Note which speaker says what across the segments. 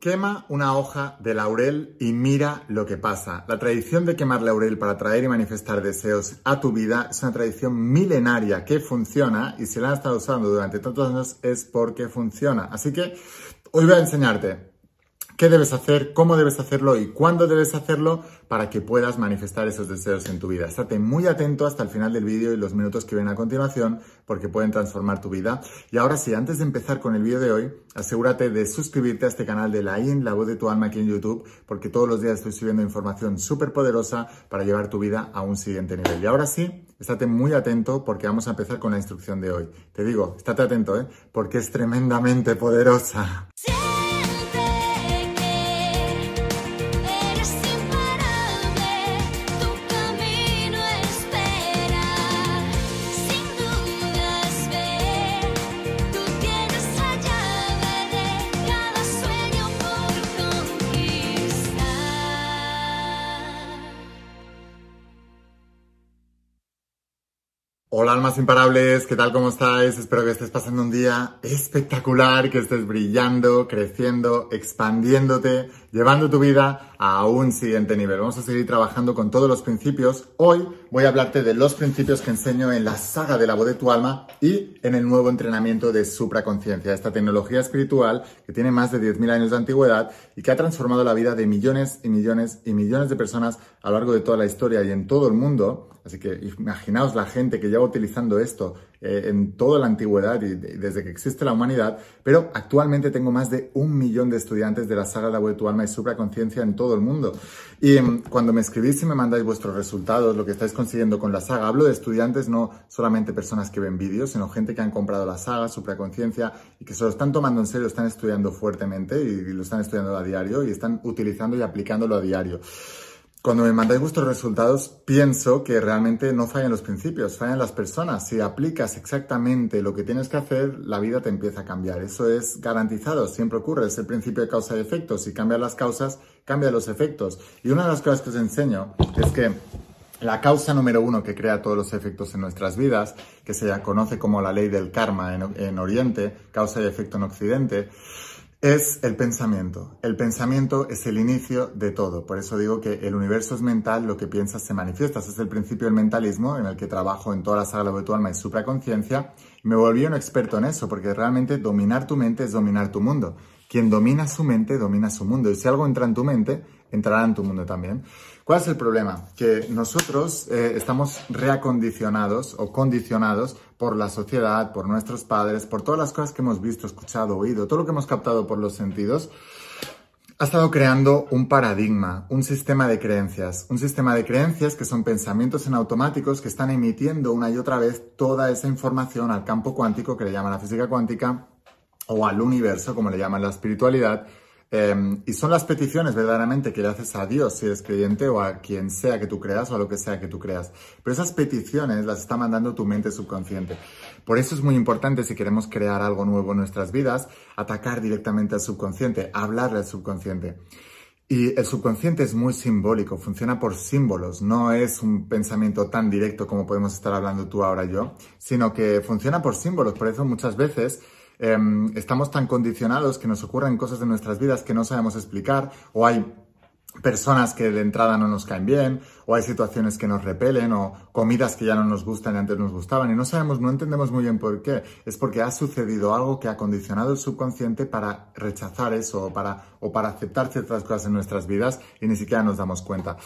Speaker 1: Quema una hoja de laurel y mira lo que pasa. La tradición de quemar laurel para atraer y manifestar deseos a tu vida es una tradición milenaria que funciona y si la has estado usando durante tantos años es porque funciona. Así que hoy voy a enseñarte qué debes hacer, cómo debes hacerlo y cuándo debes hacerlo para que puedas manifestar esos deseos en tu vida. Estate muy atento hasta el final del vídeo y los minutos que vienen a continuación porque pueden transformar tu vida. Y ahora sí, antes de empezar con el vídeo de hoy, asegúrate de suscribirte a este canal de la IN, la voz de tu alma aquí en YouTube, porque todos los días estoy subiendo información súper poderosa para llevar tu vida a un siguiente nivel. Y ahora sí, estate muy atento porque vamos a empezar con la instrucción de hoy. Te digo, estate atento, ¿eh? Porque es tremendamente poderosa. Hola almas imparables, ¿qué tal? ¿Cómo estáis? Espero que estés pasando un día espectacular, que estés brillando, creciendo, expandiéndote, llevando tu vida a un siguiente nivel. Vamos a seguir trabajando con todos los principios. Hoy voy a hablarte de los principios que enseño en la saga de la voz de tu alma y en el nuevo entrenamiento de supraconciencia, esta tecnología espiritual que tiene más de 10.000 años de antigüedad y que ha transformado la vida de millones y millones y millones de personas a lo largo de toda la historia y en todo el mundo Así que imaginaos la gente que lleva utilizando esto eh, en toda la antigüedad y, desde que existe la humanidad, pero actualmente tengo más de un millón de estudiantes de la saga de la web Tu Alma y Supraconciencia en todo el mundo. Y mm, cuando me escribís y me mandáis vuestros resultados, lo que estáis consiguiendo con la saga, hablo de estudiantes, no solamente personas que ven vídeos, sino gente que han comprado la saga, Supraconciencia y que se lo están tomando en serio, están estudiando fuertemente y lo están estudiando a diario y están utilizando y aplicándolo a diario. Cuando me mandáis vuestros resultados, pienso que realmente no fallan los principios, fallan las personas. Si aplicas exactamente lo que tienes que hacer, la vida te empieza a cambiar. Eso es garantizado, siempre ocurre, es el principio de causa y efecto. Si cambian las causas, cambian los efectos. Y una de las cosas que os enseño es que la causa número uno que crea todos los efectos en nuestras vidas, que se conoce como la ley del karma en Oriente, causa y efecto en Occidente, es el pensamiento. El pensamiento es el inicio de todo. Por eso digo que el universo es mental, lo que piensas se manifiesta. Ese es el principio del mentalismo en el que trabajo en toda la saga de tu alma y supraconciencia. Me volví un experto en eso, porque realmente dominar tu mente es dominar tu mundo. Quien domina su mente, domina su mundo. Y si algo entra en tu mente, entrará en tu mundo también. ¿Cuál es el problema? Que nosotros eh, estamos reacondicionados o condicionados por la sociedad, por nuestros padres, por todas las cosas que hemos visto, escuchado, oído, todo lo que hemos captado por los sentidos, ha estado creando un paradigma, un sistema de creencias, un sistema de creencias que son pensamientos en automáticos que están emitiendo una y otra vez toda esa información al campo cuántico que le llaman la física cuántica o al universo, como le llaman la espiritualidad, Em, y son las peticiones verdaderamente que le haces a Dios si eres creyente o a quien sea que tú creas o a lo que sea que tú creas. Pero esas peticiones las está mandando tu mente subconsciente. Por eso es muy importante si queremos crear algo nuevo en nuestras vidas, atacar directamente al subconsciente, hablarle al subconsciente. Y el subconsciente es muy simbólico, funciona por símbolos, no es un pensamiento tan directo como podemos estar hablando tú ahora yo, sino que funciona por símbolos. Por eso muchas veces Em, estamos tan condicionados que nos ocurren cosas de nuestras vidas que no sabemos explicar o hay personas que de entrada no nos caen bien, o hay situaciones que nos repelen, o comidas que ya no nos gustan y antes nos gustaban, y no sabemos, no entendemos muy bien por qué. Es porque ha sucedido algo que ha condicionado el subconsciente para rechazar eso, para, o para aceptar ciertas cosas en nuestras vidas, y ni siquiera nos damos cuenta.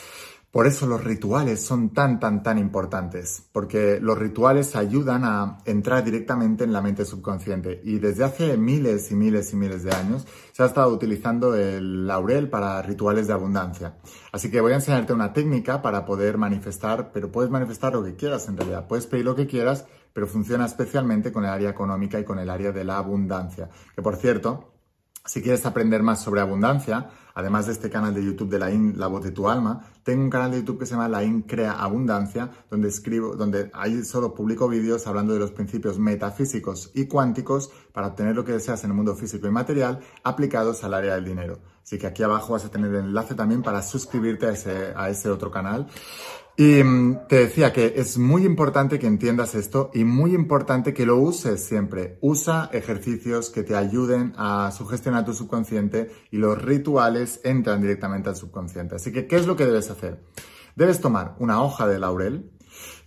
Speaker 1: Por eso los rituales son tan, tan, tan importantes, porque los rituales ayudan a entrar directamente en la mente subconsciente. Y desde hace miles y miles y miles de años se ha estado utilizando el laurel para rituales de abundancia. Así que voy a enseñarte una técnica para poder manifestar, pero puedes manifestar lo que quieras en realidad. Puedes pedir lo que quieras, pero funciona especialmente con el área económica y con el área de la abundancia. Que por cierto, si quieres aprender más sobre abundancia, además de este canal de YouTube de la IN, La Voz de tu Alma, tengo un canal de YouTube que se llama La IN Crea Abundancia, donde escribo, donde ahí solo publico vídeos hablando de los principios metafísicos y cuánticos para obtener lo que deseas en el mundo físico y material aplicados al área del dinero. Así que aquí abajo vas a tener el enlace también para suscribirte a ese, a ese otro canal. Y mm, te decía que es muy importante que entiendas esto y muy importante que lo uses siempre. Usa ejercicios que te ayuden a sugestionar tu subconsciente y los rituales entran directamente al subconsciente. Así que, ¿qué es lo que debes hacer? Debes tomar una hoja de laurel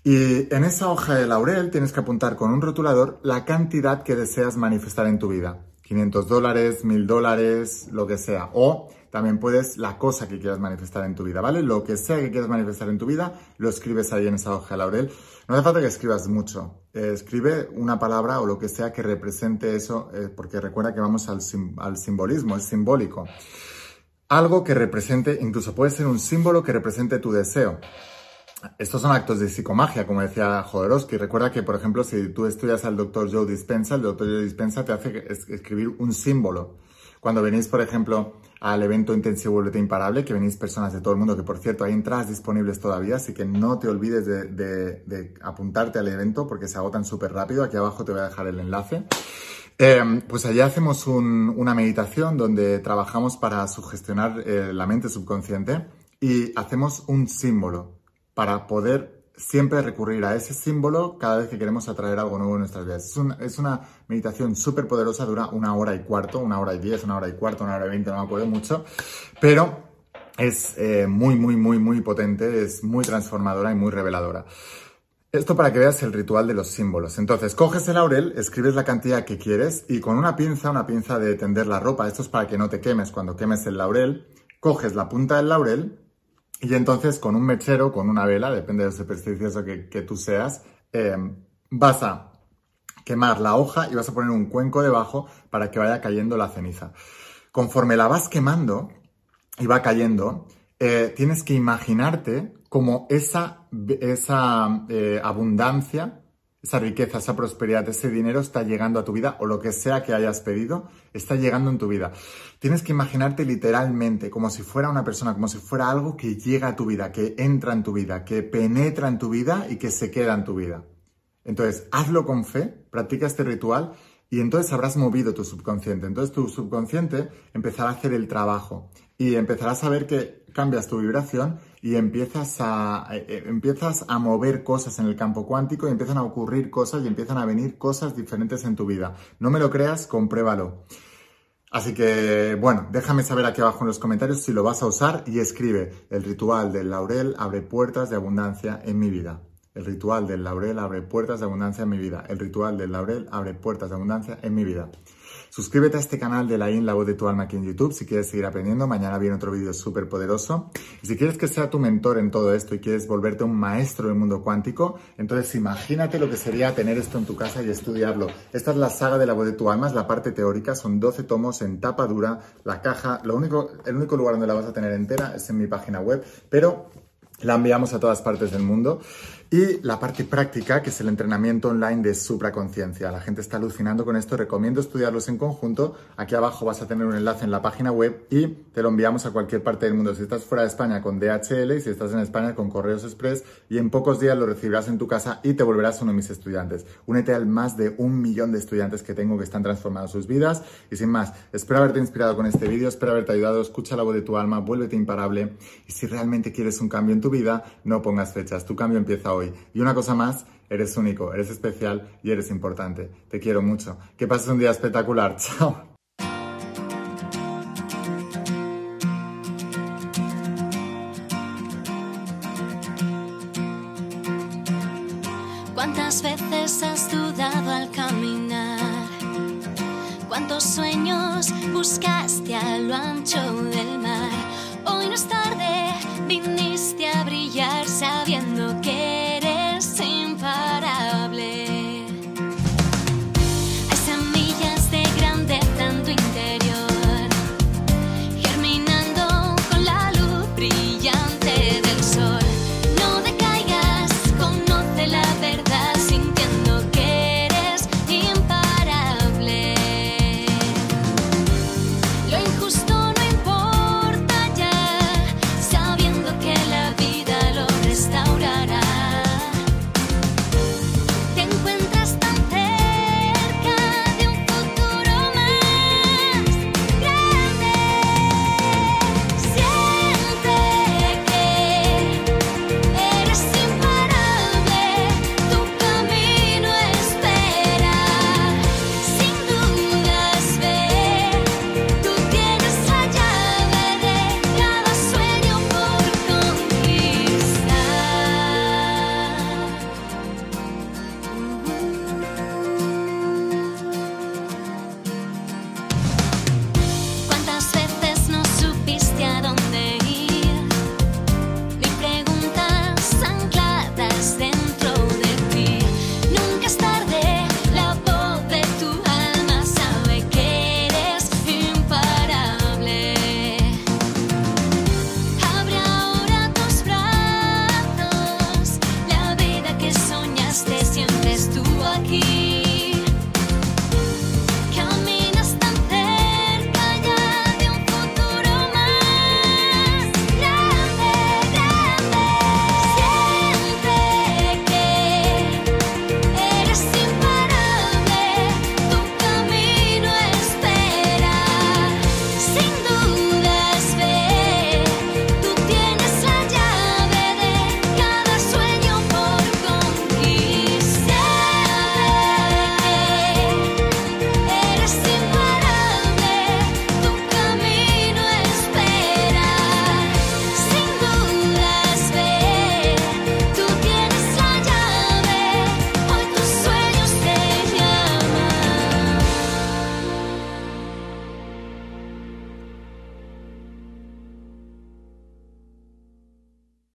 Speaker 1: y en esa hoja de laurel tienes que apuntar con un rotulador la cantidad que deseas manifestar en tu vida. 500 dólares, 1000 dólares, lo que sea. O también puedes la cosa que quieras manifestar en tu vida, ¿vale? Lo que sea que quieras manifestar en tu vida, lo escribes ahí en esa hoja de laurel. No hace falta que escribas mucho. Eh, escribe una palabra o lo que sea que represente eso, eh, porque recuerda que vamos al, al simbolismo, es simbólico. Algo que represente, incluso puede ser un símbolo que represente tu deseo. Estos son actos de psicomagia, como decía Jodorowsky. Recuerda que, por ejemplo, si tú estudias al doctor Joe Dispensa, el doctor Joe Dispensa te hace escribir un símbolo. Cuando venís, por ejemplo, al evento intensivo Boletín Imparable, que venís personas de todo el mundo, que por cierto hay entradas disponibles todavía, así que no te olvides de, apuntarte al evento porque se agotan súper rápido. Aquí abajo te voy a dejar el enlace. Eh, pues allá hacemos una meditación donde trabajamos para sugestionar eh, la mente subconsciente y hacemos un símbolo para poder siempre recurrir a ese símbolo cada vez que queremos atraer algo nuevo en nuestras vidas. Es, una meditación súper poderosa, dura una hora y cuarto, una hora y diez, una hora y cuarto, una hora y veinte, no me acuerdo mucho, pero es eh, muy, muy, muy, muy potente, es muy transformadora y muy reveladora. Esto para que veas el ritual de los símbolos. Entonces, coges el laurel, escribes la cantidad que quieres y con una pinza, una pinza de tender la ropa, esto es para que no te quemes cuando quemes el laurel, coges la punta del laurel y entonces con un mechero, con una vela, depende de lo supersticioso que, que tú seas, em, vas a quemar la hoja y vas a poner un cuenco debajo para que vaya cayendo la ceniza. Conforme la vas quemando y va cayendo, eh, tienes que imaginarte como esa, esa eh, abundancia esa riqueza, esa prosperidad, ese dinero está llegando a tu vida o lo que sea que hayas pedido, está llegando en tu vida. Tienes que imaginarte literalmente como si fuera una persona, como si fuera algo que llega a tu vida, que entra en tu vida, que penetra en tu vida y que se queda en tu vida. Entonces, hazlo con fe, practica este ritual y entonces habrás movido tu subconsciente. Entonces tu subconsciente empezará a hacer el trabajo y empezarás a ver que cambias tu vibración y empiezas a, eh, eh, empiezas a mover cosas en el campo cuántico y empiezan a ocurrir cosas y empiezan a venir cosas diferentes en tu vida. No me lo creas, compruébalo. Así que, bueno, déjame saber aquí abajo en los comentarios si lo vas a usar y escribe, el ritual del laurel abre puertas de abundancia en mi vida. El ritual del laurel abre puertas de abundancia en mi vida. El ritual del laurel abre puertas de abundancia en mi vida. Suscríbete a este canal de la IN, la voz de tu alma aquí en YouTube si quieres seguir aprendiendo. Mañana viene otro vídeo súper poderoso. Y si quieres que sea tu mentor en todo esto y quieres volverte un maestro del mundo cuántico, entonces imagínate lo que sería tener esto en tu casa y estudiarlo. Esta es la saga de la voz de tu alma, es la parte teórica, son 12 tomos en tapa dura. La caja, lo único, el único lugar donde la vas a tener entera es en mi página web, pero la enviamos a todas partes del mundo. Y la parte práctica, que es el entrenamiento online de supraconciencia. La gente está alucinando con esto, recomiendo estudiarlos en conjunto. Aquí abajo vas a tener un enlace en la página web y te lo enviamos a cualquier parte del mundo. Si estás fuera de España con DHL y si estás en España con Correos Express y en pocos días lo recibirás en tu casa y te volverás uno de mis estudiantes. Únete al más de un millón de estudiantes que tengo que están transformando sus vidas. Y sin más, espero haberte inspirado con este vídeo, espero haberte ayudado. Escucha la voz de tu alma, vuélvete imparable. Y si realmente quieres un cambio en tu vida, no pongas fechas. Tu cambio empieza hoy y una cosa más, eres único, eres especial y eres importante. Te quiero mucho. Que pases un día espectacular. Chao.
Speaker 2: ¿Cuántas veces has dudado al caminar? ¿Cuántos sueños buscaste a lo ancho de